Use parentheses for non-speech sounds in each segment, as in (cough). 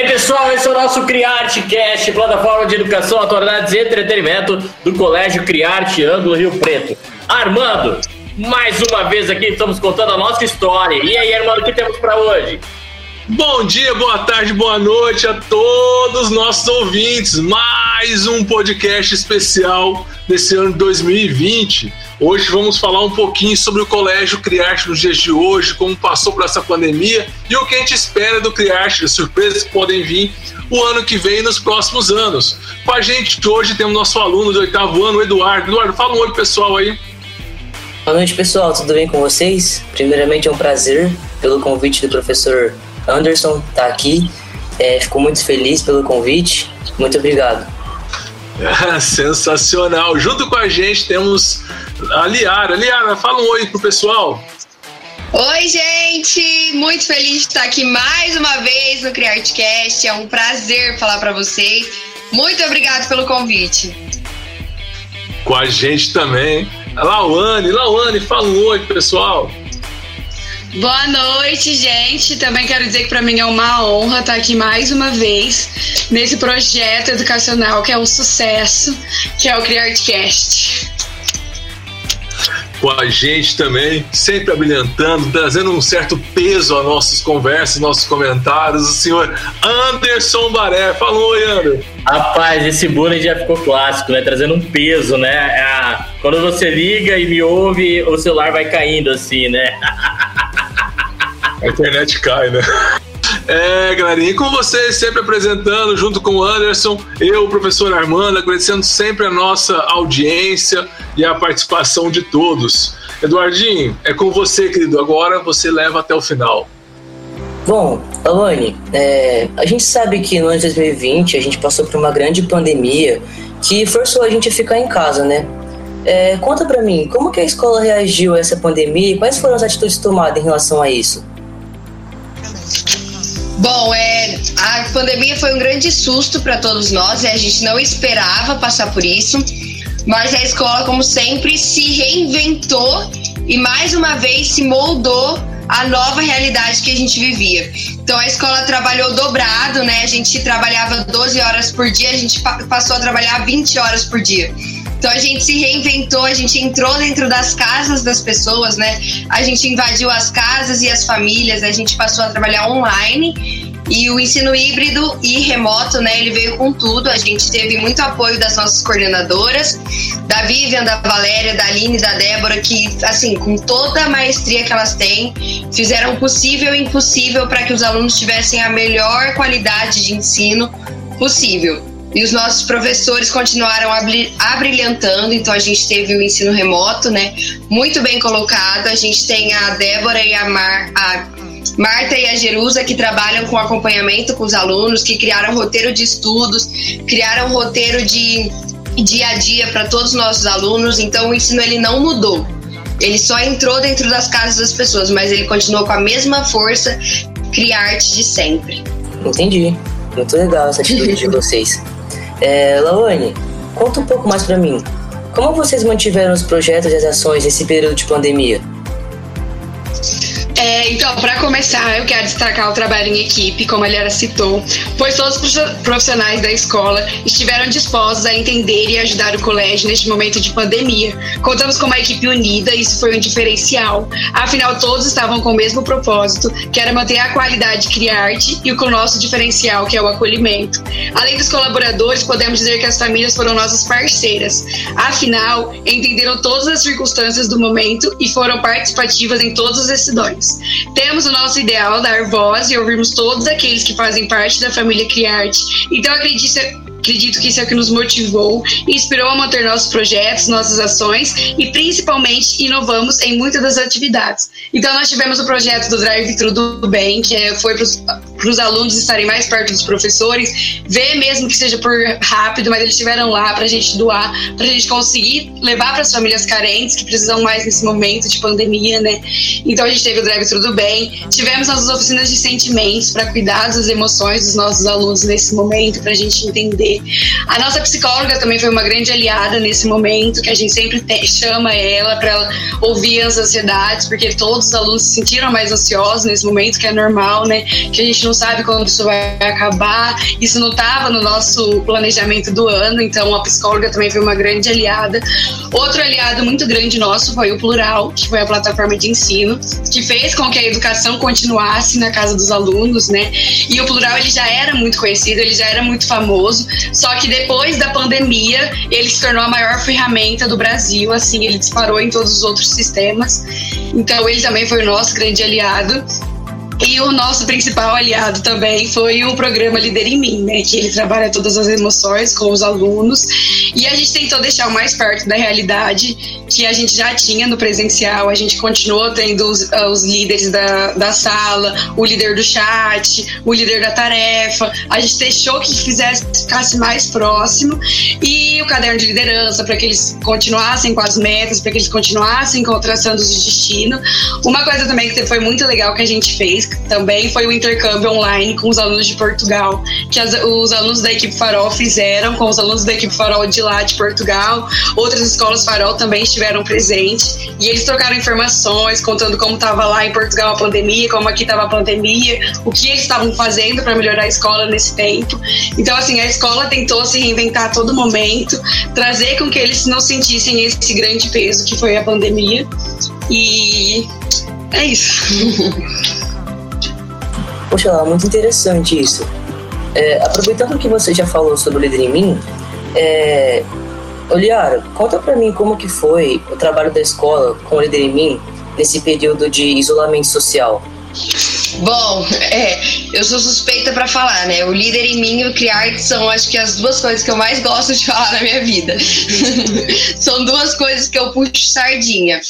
E aí, pessoal, esse é o nosso Criarte Cast, plataforma de educação, atualidades e entretenimento do Colégio Criarte Ângulo Rio Preto. Armando, mais uma vez aqui estamos contando a nossa história. E aí, Armando, o que temos para hoje? Bom dia, boa tarde, boa noite a todos os nossos ouvintes. Mais um podcast especial desse ano de 2020. Hoje vamos falar um pouquinho sobre o Colégio Criarte nos dias de hoje, como passou por essa pandemia e o que a gente espera do Criarte, as surpresas que podem vir o ano que vem e nos próximos anos. Com a gente hoje temos nosso aluno do oitavo ano, o Eduardo. Eduardo, fala um oi pessoal aí. Boa noite, pessoal. Tudo bem com vocês? Primeiramente, é um prazer pelo convite do professor Anderson estar tá aqui. É, fico muito feliz pelo convite. Muito obrigado. (laughs) sensacional. Junto com a gente temos a Liara. Liara, fala um oi pro pessoal. Oi, gente! Muito feliz de estar aqui mais uma vez no CriArtCast. É um prazer falar para vocês. Muito obrigado pelo convite. Com a gente também, a Lauane. Lauane, fala um oi, pessoal. Boa noite, gente. Também quero dizer que para mim é uma honra estar aqui mais uma vez nesse projeto educacional que é um sucesso, que é o CriArtCast. Com a gente também, sempre abrilhantando, trazendo um certo peso às nossas conversas, nossos comentários, o senhor Anderson Baré. Falou, oi, Anderson. Rapaz, esse bullying já ficou clássico, né? Trazendo um peso, né? É quando você liga e me ouve, o celular vai caindo assim, né? A internet cai, né? É, galerinha, e com vocês sempre apresentando, junto com o Anderson, eu, o professor Armando, agradecendo sempre a nossa audiência e a participação de todos. Eduardinho, é com você, querido. Agora você leva até o final. Bom, Alane, é, a gente sabe que no ano de 2020 a gente passou por uma grande pandemia que forçou a gente a ficar em casa, né? É, conta pra mim, como que a escola reagiu a essa pandemia e quais foram as atitudes tomadas em relação a isso? Bom, é, a pandemia foi um grande susto para todos nós, né? a gente não esperava passar por isso, mas a escola, como sempre, se reinventou e mais uma vez se moldou a nova realidade que a gente vivia. Então a escola trabalhou dobrado, né? A gente trabalhava 12 horas por dia, a gente passou a trabalhar 20 horas por dia. Então a gente se reinventou, a gente entrou dentro das casas das pessoas, né? A gente invadiu as casas e as famílias, a gente passou a trabalhar online e o ensino híbrido e remoto, né, ele veio com tudo. A gente teve muito apoio das nossas coordenadoras, da Vivian, da Valéria, da Aline, da Débora, que, assim, com toda a maestria que elas têm, fizeram o possível e impossível para que os alunos tivessem a melhor qualidade de ensino possível. E os nossos professores continuaram abrilhantando, então a gente teve o ensino remoto, né? Muito bem colocado. A gente tem a Débora e a, Mar, a Marta e a Jerusa que trabalham com acompanhamento com os alunos, que criaram roteiro de estudos, criaram roteiro de dia a dia para todos os nossos alunos. Então o ensino ele não mudou. Ele só entrou dentro das casas das pessoas, mas ele continuou com a mesma força, criar arte de sempre. Entendi. Muito legal essa atitude de vocês. (laughs) É, Lawane, conta um pouco mais para mim. Como vocês mantiveram os projetos e as ações nesse período de pandemia? É, então, para começar, eu quero destacar o trabalho em equipe, como a Liara citou, pois todos os profissionais da escola estiveram dispostos a entender e ajudar o colégio neste momento de pandemia. Contamos com uma equipe unida, isso foi um diferencial. Afinal, todos estavam com o mesmo propósito, que era manter a qualidade de criar arte e com o nosso diferencial, que é o acolhimento. Além dos colaboradores, podemos dizer que as famílias foram nossas parceiras. Afinal, entenderam todas as circunstâncias do momento e foram participativas em todas as decisões. Temos o nosso ideal dar voz e ouvirmos todos aqueles que fazem parte da família Criarte. Então acredite, Acredito que isso é o que nos motivou e inspirou a manter nossos projetos, nossas ações e principalmente inovamos em muitas das atividades. Então nós tivemos o projeto do Drive Tudo Bem, que é, foi para os alunos estarem mais perto dos professores, ver mesmo que seja por rápido, mas eles estiveram lá para a gente doar, para a gente conseguir levar para as famílias carentes que precisam mais nesse momento de pandemia, né? Então a gente teve o Drive Tudo Bem, tivemos nossas oficinas de sentimentos para cuidar das emoções dos nossos alunos nesse momento, para a gente entender a nossa psicóloga também foi uma grande aliada nesse momento, que a gente sempre te, chama ela para ouvir as ansiedades, porque todos os alunos se sentiram mais ansiosos nesse momento, que é normal, né? Que a gente não sabe quando isso vai acabar. Isso não estava no nosso planejamento do ano, então a psicóloga também foi uma grande aliada. Outro aliado muito grande nosso foi o Plural, que foi a plataforma de ensino, que fez com que a educação continuasse na casa dos alunos, né? E o Plural ele já era muito conhecido, ele já era muito famoso, só que depois da pandemia ele se tornou a maior ferramenta do Brasil, assim, ele disparou em todos os outros sistemas. Então ele também foi o nosso grande aliado. E o nosso principal aliado também foi o programa Líder em Mim, né? Que ele trabalha todas as emoções com os alunos. E a gente tentou deixar o mais perto da realidade que a gente já tinha no presencial. A gente continuou tendo os, uh, os líderes da, da sala, o líder do chat, o líder da tarefa. A gente deixou que fizesse, ficasse mais próximo. E o caderno de liderança, para que eles continuassem com as metas, para que eles continuassem com traçando os destino. Uma coisa também que foi muito legal que a gente fez também foi o intercâmbio online com os alunos de Portugal, que as, os alunos da equipe Farol fizeram com os alunos da equipe Farol de lá de Portugal. Outras escolas Farol também estiveram presentes e eles trocaram informações, contando como estava lá em Portugal a pandemia, como aqui estava a pandemia, o que eles estavam fazendo para melhorar a escola nesse tempo. Então, assim, a escola tentou se reinventar a todo momento, trazer com que eles não sentissem esse grande peso que foi a pandemia. E é isso. (laughs) Poxa, muito interessante isso. É, aproveitando que você já falou sobre o Líder em Mim, é, Oliara, conta para mim como que foi o trabalho da escola com o Líder em Mim nesse período de isolamento social. Bom, é, eu sou suspeita para falar, né? O líder em mim e o criar são, acho que, as duas coisas que eu mais gosto de (laughs) falar na minha vida. (laughs) são duas coisas que eu puxo sardinha.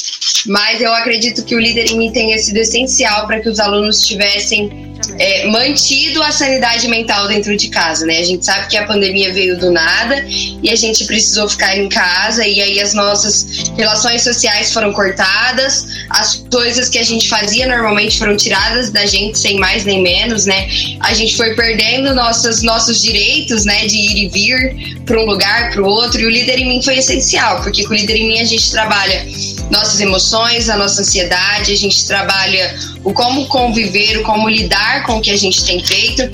Mas eu acredito que o líder em mim tenha sido essencial para que os alunos tivessem é, mantido a sanidade mental dentro de casa, né? A gente sabe que a pandemia veio do nada e a gente precisou ficar em casa e aí as nossas relações sociais foram cortadas, as coisas que a gente fazia normalmente foram tiradas da gente sem mais nem menos, né? A gente foi perdendo nossas, nossos direitos, né, de ir e vir para um lugar, para o outro e o líder em mim foi essencial, porque com o líder em mim a gente trabalha nossas emoções, a nossa ansiedade, a gente trabalha o como conviver, o como lidar com o que a gente tem feito.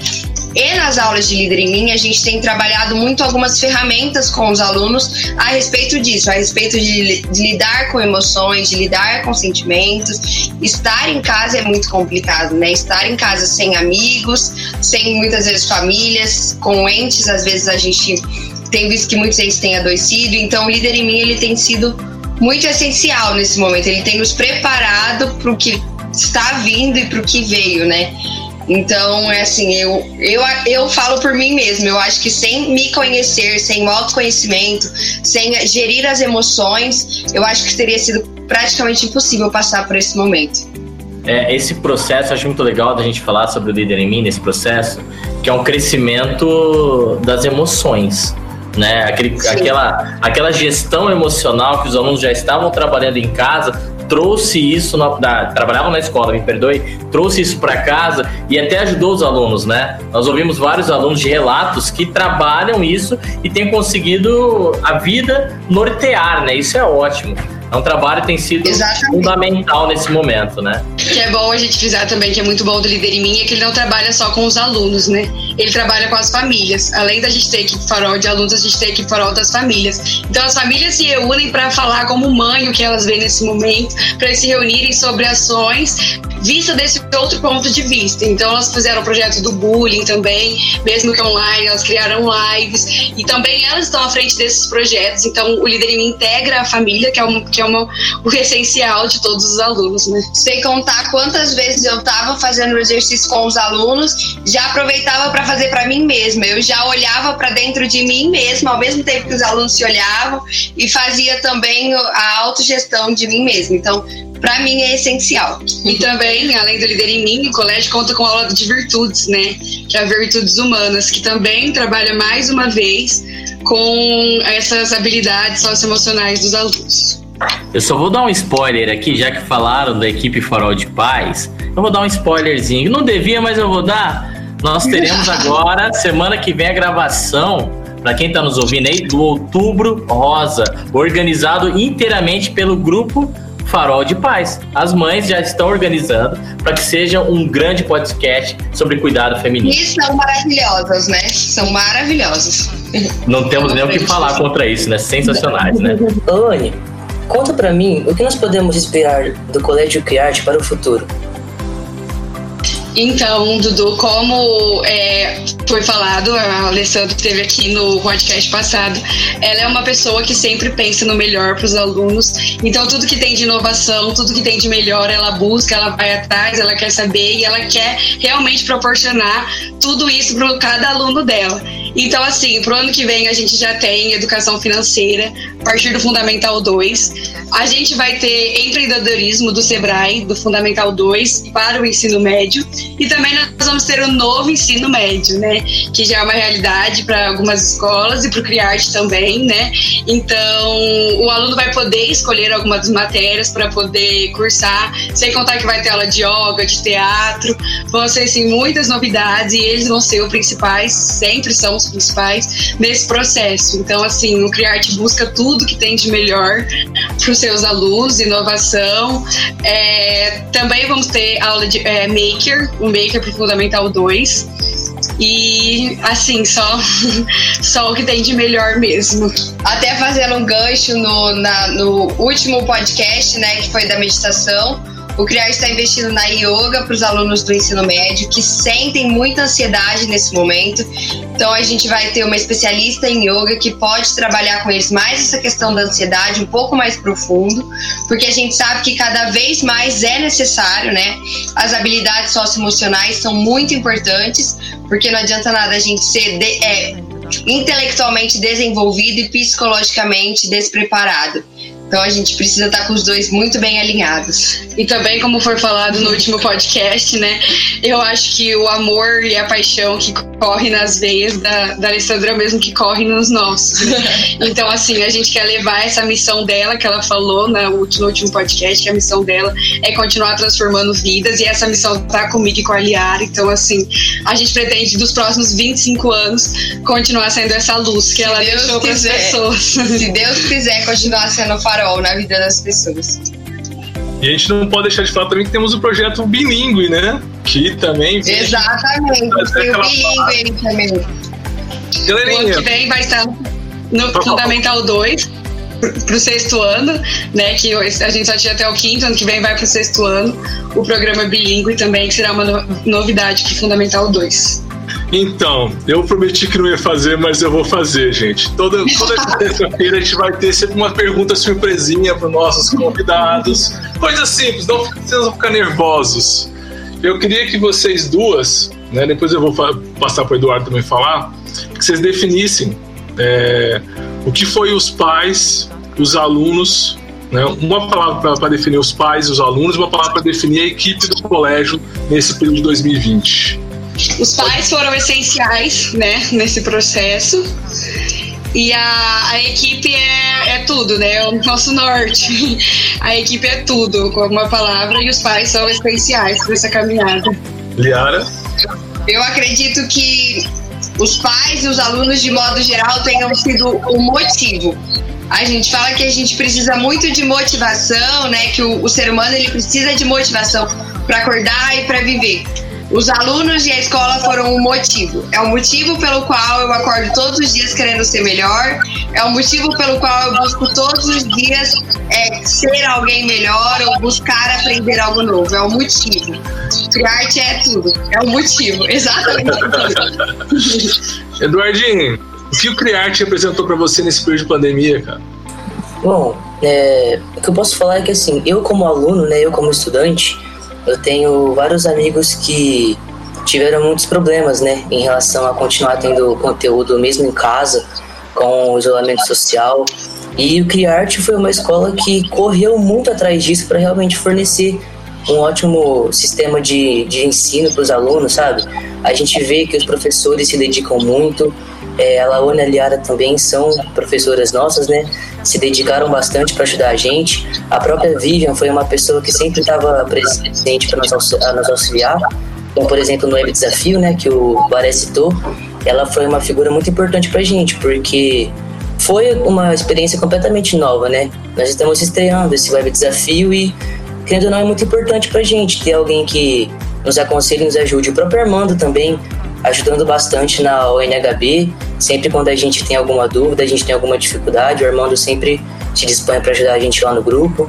E nas aulas de Líder em Mim, a gente tem trabalhado muito algumas ferramentas com os alunos a respeito disso, a respeito de, de, lidar com emoções, de lidar com sentimentos. Estar em casa é muito complicado, né? Estar em casa sem amigos, sem muitas vezes famílias, com entes, às vezes a gente tem visto que muitos entes têm adoecido. Então, o Líder em Mim, ele tem sido muito essencial nesse momento. Ele tem nos preparado para o que está vindo e para o que veio, né? Então, é assim, eu, eu, eu falo por mim mesmo. Eu acho que sem me conhecer, sem o autoconhecimento, sem gerir as emoções, eu acho que teria sido praticamente impossível passar por esse momento. É, esse processo, acho muito legal da gente falar sobre o líder em mim nesse processo, que é um crescimento das emoções né? Aquele, aquela, aquela gestão emocional que os alunos já estavam trabalhando em casa trouxe isso na, da, trabalhavam na escola, me perdoe, trouxe isso para casa e até ajudou os alunos, né? Nós ouvimos vários alunos de relatos que trabalham isso e têm conseguido a vida nortear, né? Isso é ótimo. É um trabalho que tem sido Exatamente. fundamental nesse momento, né? Que é bom a gente frisar também, que é muito bom do Líder em Mim, é que ele não trabalha só com os alunos, né? Ele trabalha com as famílias. Além da gente ter equipe farol de alunos, a gente tem equipe farol das famílias. Então as famílias se reúnem para falar como mãe o que elas veem nesse momento, para se reunirem sobre ações vista desse outro ponto de vista. Então elas fizeram o projeto do bullying também, mesmo que online, elas criaram lives e também elas estão à frente desses projetos. Então o Líder em Mim integra a família, que é, um, que é uma, o essencial de todos os alunos, né? Sem contar quantas vezes eu estava fazendo o exercício com os alunos, já aproveitava para fazer para mim mesma. Eu já olhava para dentro de mim mesma, ao mesmo tempo que os alunos se olhavam, e fazia também a autogestão de mim mesma. Então, para mim é essencial. E também, além do Líder em Mim, o colégio conta com aula de virtudes, né? Que é a Virtudes Humanas, que também trabalha mais uma vez com essas habilidades socioemocionais dos alunos. Eu só vou dar um spoiler aqui, já que falaram da equipe Farol de Paz. Eu vou dar um spoilerzinho. Não devia, mas eu vou dar. Nós teremos agora, semana que vem, a gravação, para quem está nos ouvindo aí, do Outubro Rosa, organizado inteiramente pelo grupo Farol de Paz. As mães já estão organizando para que seja um grande podcast sobre cuidado feminino. E são maravilhosas, né? São maravilhosas. Não temos nem o que falar contra isso, né? Sensacionais, né? Anne, conta para mim o que nós podemos esperar do Colégio Criarte para o futuro. Então, Dudu, como é, foi falado, a Alessandra esteve aqui no podcast passado, ela é uma pessoa que sempre pensa no melhor para os alunos. Então, tudo que tem de inovação, tudo que tem de melhor, ela busca, ela vai atrás, ela quer saber e ela quer realmente proporcionar tudo isso para cada aluno dela. Então, assim, pro ano que vem a gente já tem educação financeira, partir do Fundamental 2. A gente vai ter empreendedorismo do Sebrae, do Fundamental 2, para o ensino médio. E também nós vamos ter o novo ensino médio, né? Que já é uma realidade para algumas escolas e para o Criarte também, né? Então, o aluno vai poder escolher algumas matérias para poder cursar, sem contar que vai ter aula de yoga, de teatro. Vão ser, assim, muitas novidades e eles vão ser os principais, sempre são os principais nesse processo. Então, assim, o Criarte busca tudo que tem de melhor para os seus alunos, inovação. É, também vamos ter aula de é, Maker, o Maker para o Fundamental 2. E assim, só, (laughs) só o que tem de melhor mesmo. Até fazendo um gancho no, na, no último podcast, né, que foi da meditação o CRIAR está investindo na yoga para os alunos do ensino médio que sentem muita ansiedade nesse momento. Então a gente vai ter uma especialista em yoga que pode trabalhar com eles mais essa questão da ansiedade um pouco mais profundo, porque a gente sabe que cada vez mais é necessário, né? As habilidades socioemocionais são muito importantes, porque não adianta nada a gente ser de, é, intelectualmente desenvolvido e psicologicamente despreparado. Então a gente precisa estar com os dois muito bem alinhados. E também, como foi falado no último podcast, né? Eu acho que o amor e a paixão que corre nas veias da, da Alessandra é o mesmo que corre nos nossos. Né? (laughs) Então, assim, a gente quer levar essa missão dela, que ela falou no último, no último podcast, que a missão dela é continuar transformando vidas, e essa missão tá comigo e com a Liara. Então, assim, a gente pretende, dos próximos 25 anos, continuar sendo essa luz que Se ela Deus deixou para as pessoas. Se Deus quiser continuar sendo farol na vida das pessoas. E a gente não pode deixar de falar também que temos o projeto Bilingue, né? Que também. Exatamente, tem o Bilingue também. Galerinha. O ano que vem vai estar no Fundamental 2 para o sexto ano, né? Que a gente só tinha até o quinto, ano que vem vai para o sexto ano. O programa Bilingue também, que será uma novidade para o Fundamental 2. Então, eu prometi que não ia fazer, mas eu vou fazer, gente. Toda, toda terça-feira a gente vai ter sempre uma pergunta surpresinha para os nossos convidados. Coisa simples, não precisam ficar nervosos. Eu queria que vocês duas, né, depois eu vou passar para o Eduardo também falar, que vocês definissem é, o que foi os pais, os alunos, né, uma palavra para definir os pais os alunos, uma palavra para definir a equipe do colégio nesse período de 2020. Os pais foram essenciais, né, nesse processo. E a, a equipe é, é tudo, né? É o nosso norte. A equipe é tudo, com uma palavra, e os pais são essenciais nessa caminhada. Liara? Eu acredito que os pais e os alunos, de modo geral, tenham sido o motivo. A gente fala que a gente precisa muito de motivação, né? Que o, o ser humano ele precisa de motivação para acordar e para viver. Os alunos e a escola foram o motivo. É o motivo pelo qual eu acordo todos os dias querendo ser melhor. É o motivo pelo qual eu busco todos os dias é, ser alguém melhor ou buscar aprender algo novo. É o motivo. Arte é tudo. É o motivo. (laughs) Exatamente. Eduardinho, o que o Criarte representou para você nesse período de pandemia, cara? Bom, é, o que eu posso falar é que assim, eu como aluno, né, eu como estudante, eu tenho vários amigos que tiveram muitos problemas, né, em relação a continuar tendo conteúdo mesmo em casa, com o isolamento social. E o Criarte foi uma escola que correu muito atrás disso para realmente fornecer um ótimo sistema de, de ensino para os alunos, sabe? A gente vê que os professores se dedicam muito, é, a Laona e a Liara também são professoras nossas, né? Se dedicaram bastante para ajudar a gente. A própria Vivian foi uma pessoa que sempre estava presente para nos, nos auxiliar. Então, por exemplo, no Web Desafio, né, que o Baré citou, ela foi uma figura muito importante para a gente, porque foi uma experiência completamente nova, né? Nós estamos estreando esse web desafio e, querendo ou não, é muito importante pra gente ter alguém que nos aconselhe, nos ajude. O próprio Armando também, ajudando bastante na ONHB. Sempre quando a gente tem alguma dúvida, a gente tem alguma dificuldade, o Armando sempre se dispõe para ajudar a gente lá no grupo.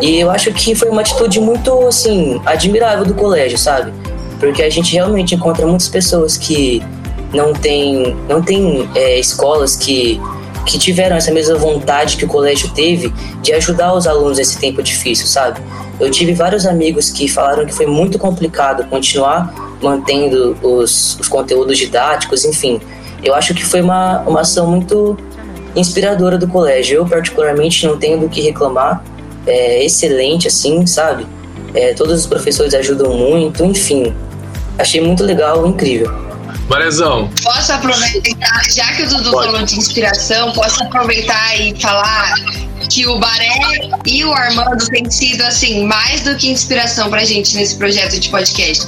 E eu acho que foi uma atitude muito, assim, admirável do colégio, sabe? Porque a gente realmente encontra muitas pessoas que não tem, não tem é, escolas que, que tiveram essa mesma vontade que o colégio teve de ajudar os alunos nesse tempo difícil, sabe? Eu tive vários amigos que falaram que foi muito complicado continuar mantendo os, os conteúdos didáticos, enfim. Eu acho que foi uma, uma ação muito inspiradora do colégio. Eu, particularmente, não tenho do que reclamar. É excelente, assim, sabe? É, todos os professores ajudam muito, enfim. Achei muito legal, incrível. Marezão. Posso aproveitar, já que o Dudu Pode. falou de inspiração, posso aproveitar e falar que o Baré e o Armando têm sido, assim, mais do que inspiração pra gente nesse projeto de podcast.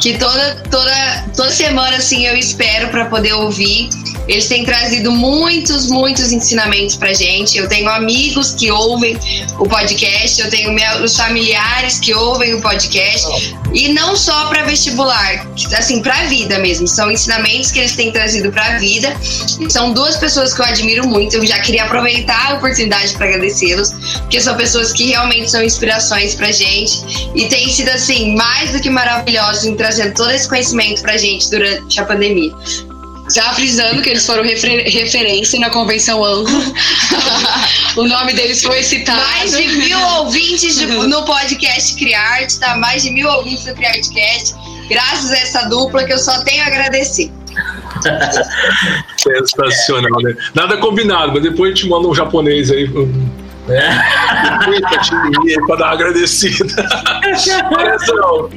Que toda, toda, toda semana, assim, eu espero para poder ouvir eles têm trazido muitos, muitos ensinamentos pra gente. Eu tenho amigos que ouvem o podcast, eu tenho meus familiares que ouvem o podcast. E não só para vestibular, assim, para a vida mesmo. São ensinamentos que eles têm trazido para a vida. São duas pessoas que eu admiro muito. Eu já queria aproveitar a oportunidade para agradecê-los, porque são pessoas que realmente são inspirações pra gente e têm sido assim mais do que maravilhosos em trazer todo esse conhecimento pra gente durante a pandemia. Já frisando que eles foram refer referência na convenção Anglo. (laughs) o nome deles foi citado. Mais de mil ouvintes de, no podcast Criarte, tá? Mais de mil ouvintes do Criartecast. Graças a essa dupla que eu só tenho a agradecer. (laughs) Sensacional, né? Nada combinado, mas depois a gente manda um japonês aí. Né? (laughs) pra dar uma agradecida.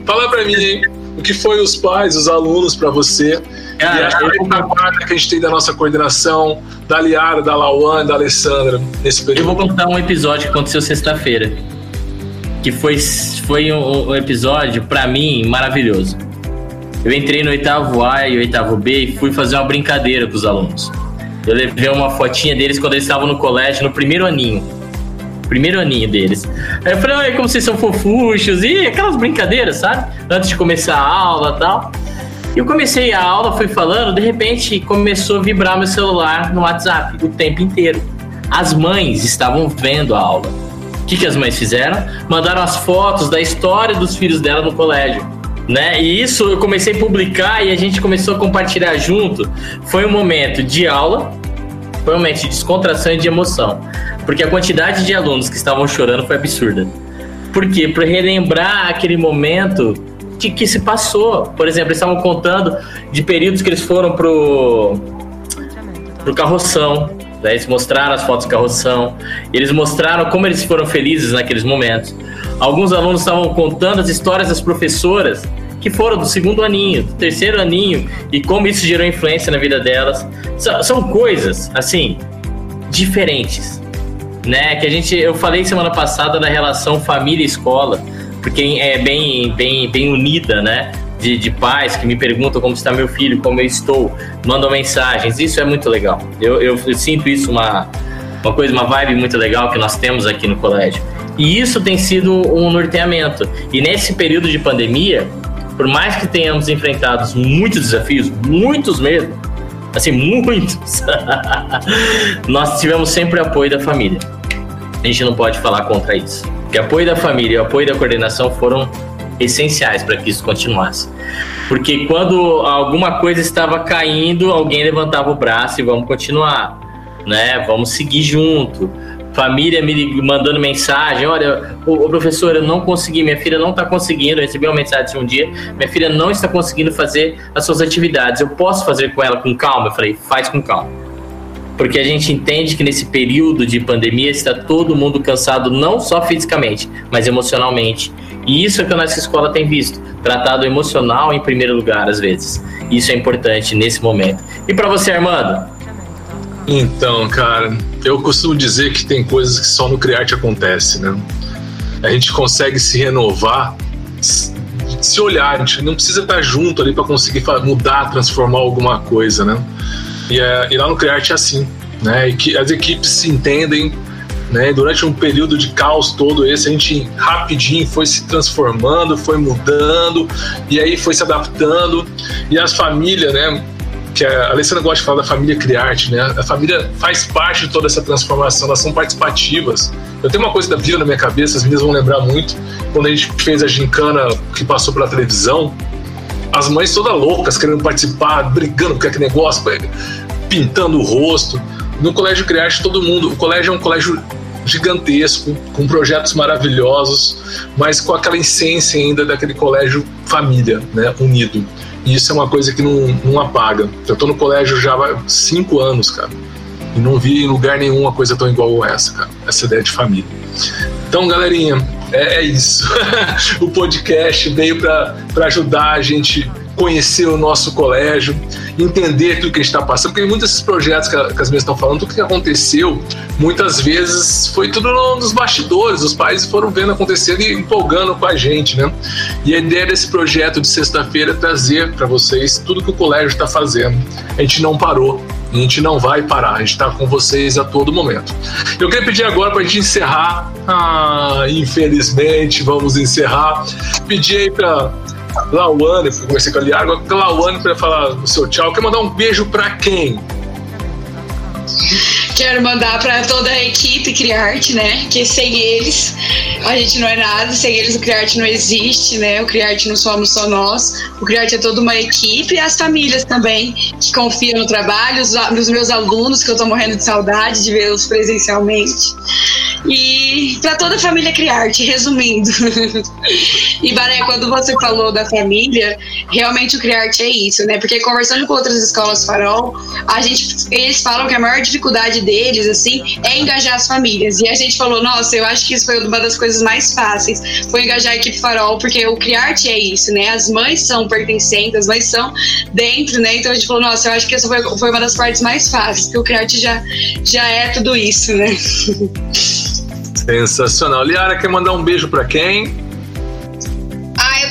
fala pra mim, hein? O que foi os pais, os alunos para você Cara, e a retaguarda que a gente tem da nossa coordenação, da Liara, da Lauane, da Alessandra, nesse período. Eu vou contar um episódio que aconteceu sexta-feira. Que foi, foi um, um episódio, para mim, maravilhoso. Eu entrei no oitavo A e oitavo B e fui fazer uma brincadeira com os alunos. Eu levei uma fotinha deles quando eles estavam no colégio, no primeiro aninho. Primeiro aninho deles. Aí eu falei, como vocês são fofuchos, e aquelas brincadeiras, sabe? Antes de começar a aula e tal. E eu comecei a aula, fui falando, de repente começou a vibrar meu celular no WhatsApp o tempo inteiro. As mães estavam vendo a aula. O que, que as mães fizeram? Mandaram as fotos da história dos filhos dela no colégio. Né? E isso eu comecei a publicar e a gente começou a compartilhar junto. Foi um momento de aula, de descontração e de emoção. Porque a quantidade de alunos que estavam chorando foi absurda. Por quê? Para relembrar aquele momento que, que se passou. Por exemplo, eles estavam contando de períodos que eles foram pro, pro carroção. Né? Eles mostraram as fotos do carroção. Eles mostraram como eles foram felizes naqueles momentos. Alguns alunos estavam contando as histórias das professoras que foram do segundo aninho, do terceiro aninho e como isso gerou influência na vida delas. São coisas, assim, diferentes, né? Que a gente, eu falei semana passada da relação família-escola porque é bem, bem, bem unida, né? De, de, pais que me perguntam como está meu filho, como eu estou, mandam mensagens. Isso é muito legal. Eu, eu, eu, sinto isso uma, uma coisa, uma vibe muito legal que nós temos aqui no colégio. E isso tem sido um norteamento. E nesse período de pandemia, por mais que tenhamos enfrentado muitos desafios, muitos mesmo, assim, muitos, (laughs) nós tivemos sempre apoio da família. A gente não pode falar contra isso que apoio da família e apoio da coordenação foram essenciais para que isso continuasse. Porque quando alguma coisa estava caindo, alguém levantava o braço e vamos continuar, né? Vamos seguir junto. Família me mandando mensagem, olha, o, professor, eu não consegui, minha filha não está conseguindo, eu recebi uma mensagem um dia, minha filha não está conseguindo fazer as suas atividades, eu posso fazer com ela com calma? Eu falei, faz com calma porque a gente entende que nesse período de pandemia está todo mundo cansado, não só fisicamente, mas emocionalmente. E isso é que a nossa escola tem visto, tratado emocional em primeiro lugar, às vezes. Isso é importante nesse momento. E para você, Armando? Então, cara, eu costumo dizer que tem coisas que só no Criarte acontece, né? A gente consegue se renovar, se olhar, a gente não precisa estar junto ali para conseguir mudar, transformar alguma coisa, né? E, é, e lá no Criarte é assim. né? E que as equipes se entendem, né? Durante um período de caos todo esse, a gente rapidinho foi se transformando, foi mudando e aí foi se adaptando e as famílias, né? Que a Alessandra gosta de falar da família Criarte, né? A família faz parte de toda essa transformação, elas são participativas. Eu tenho uma coisa da Bíblia na minha cabeça, as meninas vão lembrar muito, quando a gente fez a gincana que passou pela televisão, as mães todas loucas, querendo participar, brigando com aquele negócio, pintando o rosto. No Colégio Criarte, todo mundo. O colégio é um colégio gigantesco, com projetos maravilhosos, mas com aquela essência ainda daquele colégio família, né, unido. E isso é uma coisa que não, não apaga. Eu tô no colégio já há cinco anos, cara, e não vi em lugar nenhum uma coisa tão igual essa, cara, essa ideia de família. Então, galerinha, é, é isso. (laughs) o podcast veio para ajudar a gente conhecer o nosso colégio, entender tudo que a gente está passando, porque muitos desses projetos que, as minhas estão falando, tudo que aconteceu, muitas vezes foi tudo nos bastidores, os pais foram vendo acontecer e empolgando com a gente, né? E a ideia desse projeto de sexta-feira é trazer para vocês tudo que o colégio está fazendo. A gente não parou, a gente não vai parar, a gente está com vocês a todo momento. Eu queria pedir agora para a gente encerrar, ah, infelizmente vamos encerrar, pedir aí para Lauane, comecei com a com a Lauane para falar o seu tchau. Quer mandar um beijo para quem? Quero mandar para toda a equipe Criarte, né? Que sem eles a gente não é nada, sem eles o Criarte não existe, né? O Criarte não somos só nós. O Criarte é toda uma equipe e as famílias também que confiam no trabalho, os, os meus alunos que eu tô morrendo de saudade de vê-los presencialmente. E para toda a família Criarte, resumindo. e Baré, quando você falou da família, realmente o Criarte é isso, né? Porque conversando com outras escolas farol, a gente eles falam que a maior dificuldade deles assim é engajar as famílias. E a gente falou, nossa, eu acho que isso foi uma das coisas mais fáceis, foi engajar a equipe farol, porque o Criarte é isso, né? As mães são pertencentes, as mães são dentro, né? Então a gente falou, nossa, eu acho que essa foi, foi uma das partes mais fáceis, porque o Criarte já já é tudo isso, né? (laughs) Sensacional. Liara, quer mandar um beijo para quem?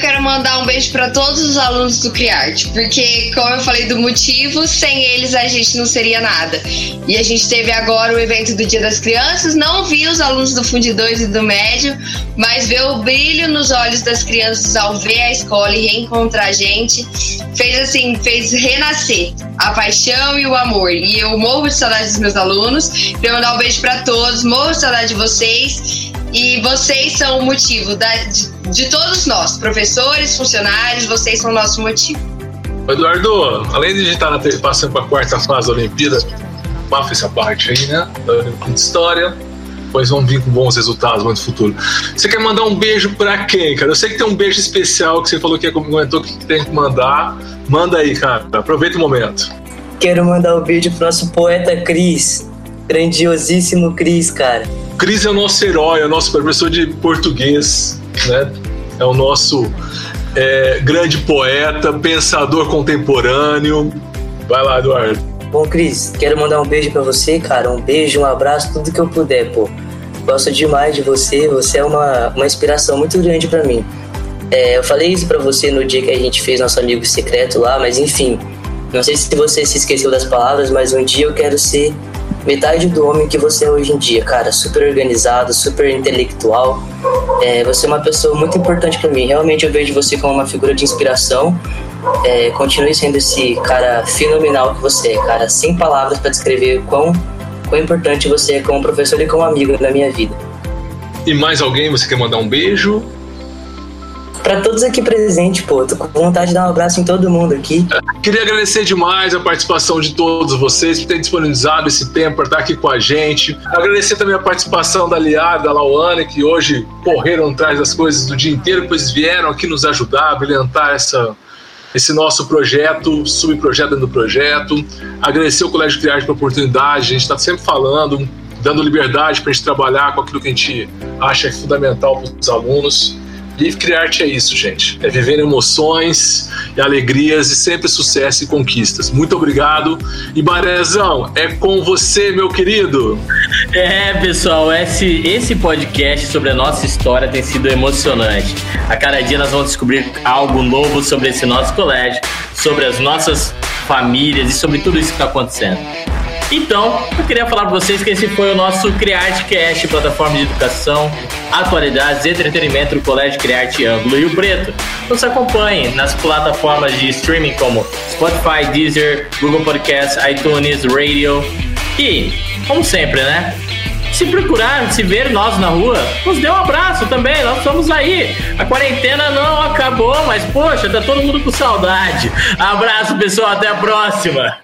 Quero mandar um beijo para todos os alunos do Criarte, porque, como eu falei do motivo, sem eles a gente não seria nada. E a gente teve agora o evento do Dia das Crianças, não vi os alunos do Fundo 2 e do Médio, mas ver o brilho nos olhos das crianças ao ver a escola e reencontrar a gente, fez assim, fez renascer a paixão e o amor. E eu morro de saudade dos meus alunos, quero mandar um beijo para todos, morro de saudade de vocês. E vocês são o motivo da, de, de todos nós, professores, funcionários, vocês são o nosso motivo. Eduardo, além de estar passando para a quarta fase da Olimpíada, bafa essa parte aí, né? Da Olimpíada de História, pois vão vir com bons resultados no futuro. Você quer mandar um beijo para quem, cara? Eu sei que tem um beijo especial que você falou que comentou que tem que mandar. Manda aí, cara. Aproveita o momento. Quero mandar um beijo pro nosso poeta Cris. Grandiosíssimo Cris, cara. Cris é o nosso herói, é o nosso professor de português, né? É o nosso é, grande poeta, pensador contemporâneo. Vai lá, Eduardo. Bom, Cris, quero mandar um beijo para você, cara. Um beijo, um abraço, tudo que eu puder, pô. Gosto demais de você, você é uma, uma inspiração muito grande para mim. É, eu falei isso para você no dia que a gente fez nosso amigo secreto lá, mas enfim, não sei se você se esqueceu das palavras, mas um dia eu quero ser metade do homem que você é hoje em dia, cara. Super organizado, super intelectual. É, você é uma pessoa muito importante para mim. Realmente eu vejo você como uma figura de inspiração. É, continue sendo esse cara fenomenal que você é, cara. Sem palavras para descrever quão, quão importante você é como professor e como amigo na minha vida. E mais alguém você quer mandar um beijo? Para todos aqui presentes, pô, tô com vontade de dar um abraço em todo mundo aqui. Queria agradecer demais a participação de todos vocês por terem disponibilizado esse tempo para estar aqui com a gente. Agradecer também a participação da Liara, da Lauane, que hoje correram atrás das coisas do dia inteiro, pois vieram aqui nos ajudar a brilhantar essa, esse nosso projeto, subprojeto dentro do projeto. Agradecer o Colégio Criarte pela oportunidade, a gente está sempre falando, dando liberdade para a gente trabalhar com aquilo que a gente acha é fundamental para os alunos. Live Criarte é isso, gente. É viver emoções e alegrias e sempre sucesso e conquistas. Muito obrigado. E Barezão, é com você, meu querido. É, pessoal, esse, esse podcast sobre a nossa história tem sido emocionante. A cada dia nós vamos descobrir algo novo sobre esse nosso colégio, sobre as nossas famílias e sobre tudo isso que está acontecendo. Então, eu queria falar para vocês que esse foi o nosso CriArteCast, plataforma de educação, atualidades e entretenimento do Colégio Criarte Ângulo Rio Preto. Nos acompanhe nas plataformas de streaming como Spotify, Deezer, Google Podcasts, iTunes, Radio e, como sempre, né? Se procurar, se ver nós na rua, nos dê um abraço também, nós estamos aí. A quarentena não acabou, mas poxa, tá todo mundo com saudade. Abraço, pessoal, até a próxima.